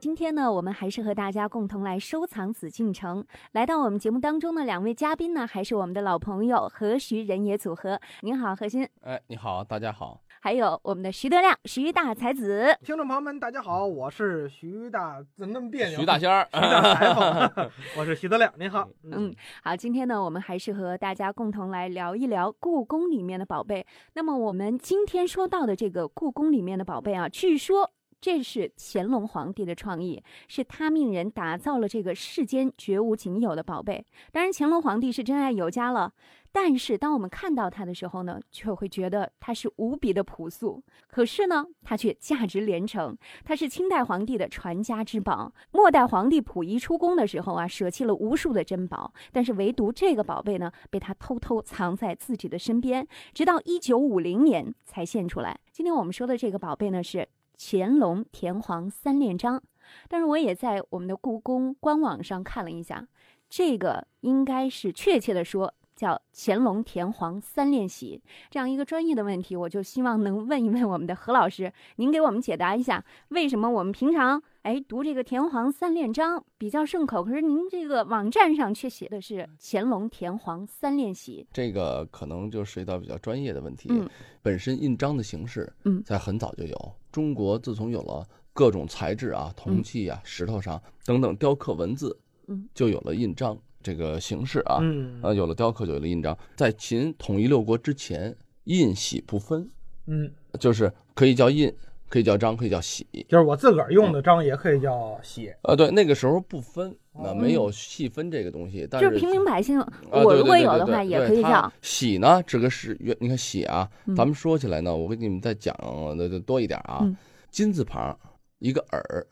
今天呢，我们还是和大家共同来收藏紫禁城。来到我们节目当中的两位嘉宾呢，还是我们的老朋友何徐人也组合。您好，何鑫。哎，你好，大家好。还有我们的徐德亮，徐大才子。听众朋友们，大家好，我是徐大，怎么那么别扭？徐大仙儿，徐大才子，我是徐德亮，您好。嗯，好，今天呢，我们还是和大家共同来聊一聊故宫里面的宝贝。那么我们今天说到的这个故宫里面的宝贝啊，据说。这是乾隆皇帝的创意，是他命人打造了这个世间绝无仅有的宝贝。当然，乾隆皇帝是真爱有加了，但是当我们看到它的时候呢，却会觉得它是无比的朴素。可是呢，它却价值连城。它是清代皇帝的传家之宝。末代皇帝溥仪出宫的时候啊，舍弃了无数的珍宝，但是唯独这个宝贝呢，被他偷偷藏在自己的身边，直到一九五零年才现出来。今天我们说的这个宝贝呢，是。乾隆田黄三连章，但是我也在我们的故宫官网上看了一下，这个应该是确切的说叫乾隆田黄三链玺。这样一个专业的问题，我就希望能问一问我们的何老师，您给我们解答一下，为什么我们平常哎读这个田黄三练章比较顺口，可是您这个网站上却写的是乾隆田黄三链玺？这个可能就涉及到比较专业的问题。嗯，本身印章的形式，嗯，在很早就有。中国自从有了各种材质啊，铜器啊、石头上等等雕刻文字，嗯，就有了印章这个形式啊，嗯，有了雕刻就有了印章。在秦统一六国之前，印玺不分，嗯，就是可以叫印，可以叫章，可以叫喜，就是我自个儿用的章也可以叫玺。呃，对，那个时候不分，那没有细分这个东西，但是就是平民百姓，我如果有的话也可以叫喜呢。这个是原，你看喜啊，咱们说起来呢，我给你们再讲的多一点啊。金字旁一个耳，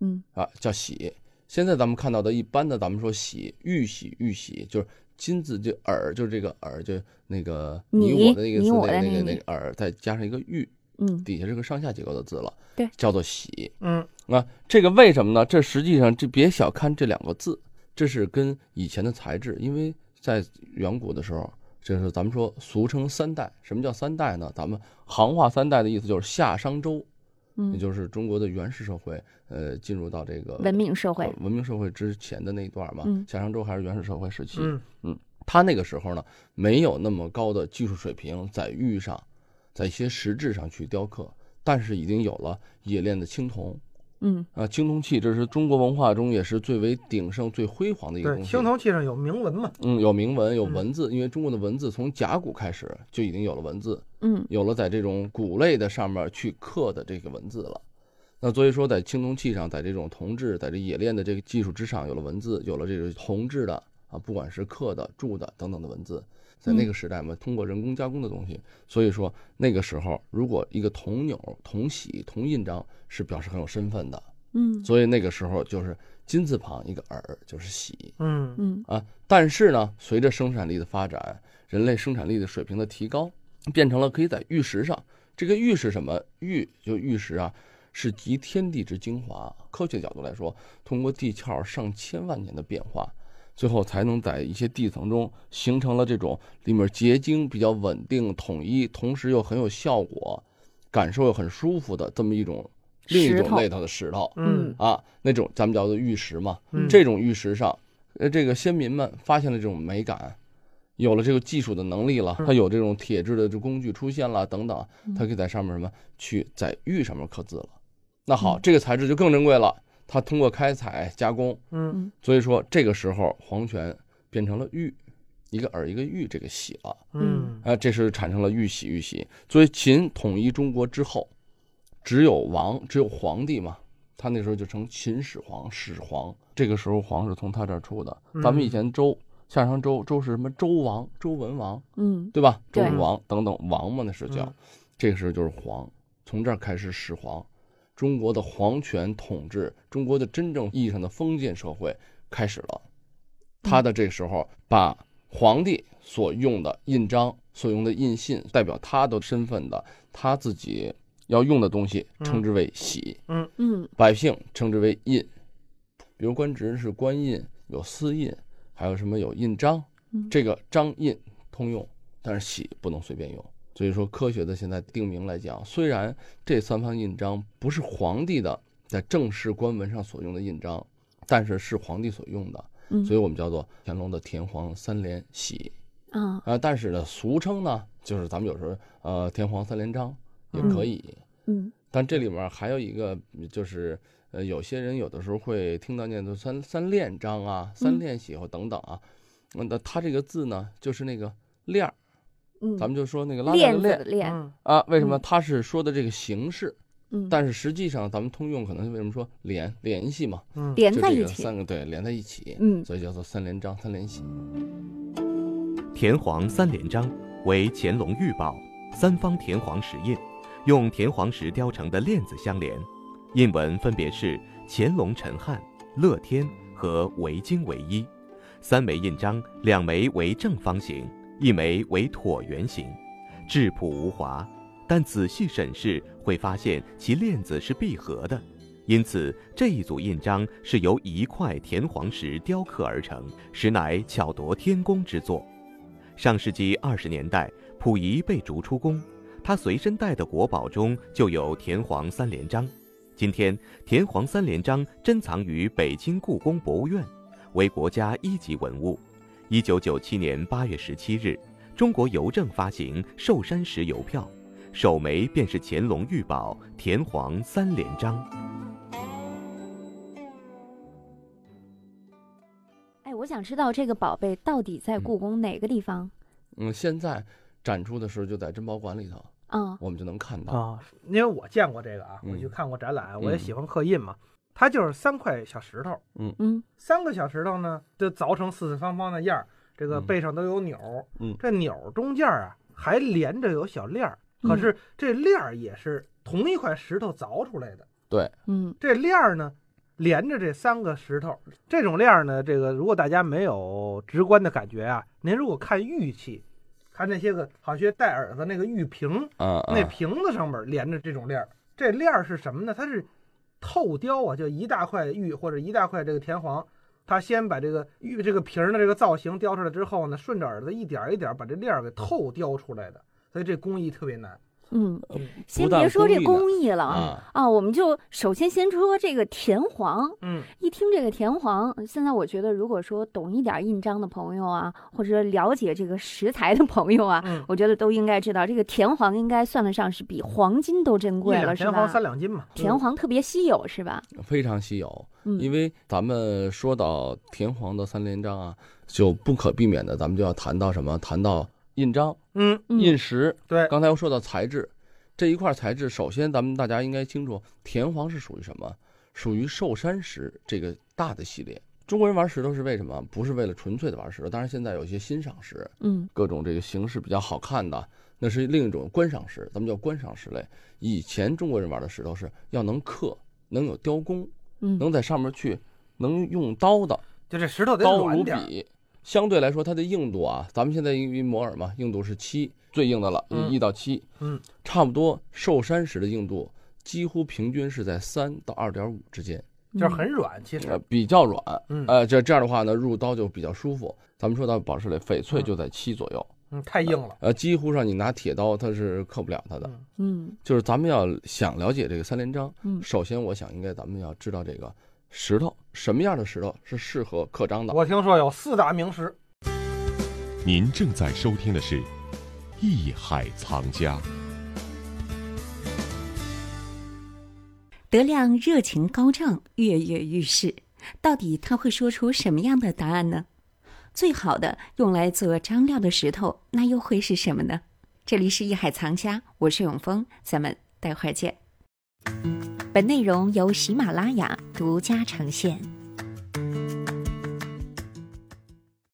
嗯啊叫喜。现在咱们看到的一般的，咱们说喜，玉喜，玉喜就是金字就耳，就是这个耳，就那个你我的那个字，那个那个耳，再加上一个玉，嗯，底下是个上下结构的字了，对，叫做喜。嗯啊，这个为什么呢？这实际上这别小看这两个字，这是跟以前的材质，因为在远古的时候，就是咱们说俗称三代。什么叫三代呢？咱们行话三代的意思就是夏商周。嗯也就是中国的原始社会，呃，进入到这个文明社会，文明社会之前的那一段嘛，夏商周还是原始社会时期，嗯嗯，他那个时候呢，没有那么高的技术水平在玉上，在一些实质上去雕刻，但是已经有了冶炼的青铜。嗯啊，青铜器这是中国文化中也是最为鼎盛、最辉煌的一个东西。青铜器上有铭文嘛？嗯，有铭文，有文字，因为中国的文字从甲骨开始就已经有了文字。嗯，有了在这种骨类的上面去刻的这个文字了。那所以说，在青铜器上，在这种铜制，在这冶炼的这个技术之上，有了文字，有了这个铜制的啊，不管是刻的、铸的等等的文字，在那个时代嘛，通过人工加工的东西，所以说那个时候，如果一个铜钮、铜玺、铜印章。是表示很有身份的，嗯，所以那个时候就是金字旁一个耳就是玺，嗯嗯啊，但是呢，随着生产力的发展，人类生产力的水平的提高，变成了可以在玉石上。这个玉是什么？玉就玉石啊，是集天地之精华。科学角度来说，通过地壳上千万年的变化，最后才能在一些地层中形成了这种里面结晶比较稳定、统一，同时又很有效果，感受又很舒服的这么一种。另一种类头的石头，嗯啊，那种咱们叫做玉石嘛。嗯，这种玉石上，呃，这个先民们发现了这种美感，有了这个技术的能力了，他有这种铁质的这工具出现了等等，他可以在上面什么去在玉上面刻字了。那好，这个材质就更珍贵了。他通过开采加工，嗯，所以说这个时候皇权变成了玉，一个耳一个玉这个玺了。嗯，啊，这是产生了玉玺玉玺。所以秦统一中国之后。只有王，只有皇帝嘛，他那时候就称秦始皇，始皇。这个时候皇是从他这儿出的。咱们以前周，夏商周，周是什么？周王，周文王，嗯，对吧？周武王等等王嘛，那是叫。这个时候就是皇，从这儿开始始皇，中国的皇权统治，中国的真正意义上的封建社会开始了。他的这时候把皇帝所用的印章、所用的印信，代表他的身份的他自己。要用的东西称之为玺，嗯嗯，百姓称之为印，比如官职是官印，有私印，还有什么有印章，这个章印通用，但是玺不能随便用。所以说，科学的现在定名来讲，虽然这三方印章不是皇帝的在正式官文上所用的印章，但是是皇帝所用的，嗯所以我们叫做乾隆的天皇三连玺啊啊。但是呢，俗称呢，就是咱们有时候呃天皇三连章也可以。嗯但这里面还有一个，就是呃，有些人有的时候会听到念的三三链章啊、三链玺或等等啊。嗯那它这个字呢，就是那个链儿，嗯，咱们就说那个拉链链啊。为什么嗯它是说的这个形式？嗯，但是实际上咱们通用可能为什么说联联系嘛？嗯，就这个连在一起，三个对连在一起，嗯所以叫做三连章、三连玺。田黄三连章为乾隆御宝，三方田黄石印，用田黄石雕成的链子相连，印文分别是乾隆陈汉、乐天和维京为一。三枚印章，两枚为正方形，一枚为椭圆形，质朴无华。但仔细审视会发现其链子是闭合的，因此这一组印章是由一块田黄石雕刻而成，实乃巧夺天工之作。上世纪二十年代，溥仪被逐出宫，他随身带的国宝中就有田黄三连章。今天，田黄三连章珍藏于北京故宫博物院，为国家一级文物。一九九七年八月十七日，中国邮政发行寿山石邮票，首枚便是乾隆御宝田黄三连章。哎，我想知道这个宝贝到底在故宫哪个地方？嗯，现在展出的时候就在珍宝馆里头，啊，我们就能看到。啊，因为我见过这个啊，嗯我去看过展览，我也喜欢刻印嘛。它就是三块小石头，嗯。嗯。三个小石头呢，就凿成四四方方的样儿，这个嗯。背上都有钮儿，嗯。这钮儿中间啊还连着有小链儿，嗯。可是这链儿也是同一块石头凿出来的。对，嗯。这链儿呢，连着这三个石头，这种链儿呢，这个如果大家没有直观的感觉啊，您如果看玉器，看那些个好些带耳朵那个玉瓶，啊啊，那瓶子上面连着这种链儿，这链儿是什么呢？它是透雕啊，就一大块玉或者一大块这个田黄，他先把这个玉这个瓶儿的这个造型雕出来之后呢，顺着耳朵一点一点把这链儿给透雕出来的，所以这工艺特别难。嗯，先别说这工艺了啊啊，啊，我们就首先先说这个田黄。嗯，一听这个田黄，现在我觉得，如果说懂一点印章的朋友啊，或者了解这个食材的朋友啊，嗯我觉得都应该知道，这个田黄应该算得上是比黄金都珍贵了，是吧田黄吧？三两金嘛。田黄特别稀有，是吧？非常稀有。嗯，因为咱们说到田黄的三连章啊，就不可避免的，咱们就要谈到什么？谈到印章、嗯，嗯印石。对，刚才又说到材质，这一块材质，首先咱们大家应该清楚，田黄是属于什么？属于寿山石这个大的系列。中国人玩石头是为什么？不是为了纯粹的玩石头，当然现在有一些欣赏石，嗯各种这个形式比较好看的，那是另一种观赏石，咱们叫观赏石类。以前中国人玩的石头是要能刻，能有雕工，嗯能在上面去，能用刀的，就这石头得刀软点儿。如笔。相对来说，它的硬度啊，咱们现在因为摩尔嘛，硬度是七，最硬的了，嗯一到七，嗯，差不多寿山石的硬度几乎平均是在三到二点五之间，就是很软，其实呃，比较软，嗯呃，这这样的话呢，入刀就比较舒服。咱们说到宝石类，翡翠嗯就在七左右，嗯太硬了。呃，几乎上你拿铁刀它是刻不了它的。嗯嗯就是咱们要想了解这个三连章，嗯首先我想应该咱们要知道这个石头什么样的石头是适合刻章的。我听说有四大名石，您正在收听的是《艺海藏家》。德亮热情高涨，跃跃欲试。到底他会说出什么样的答案呢？最好的用来做张料的石头，那又会是什么呢？这里是艺海藏家，我是永峰，咱们待会儿见。本内容由喜马拉雅独家呈现。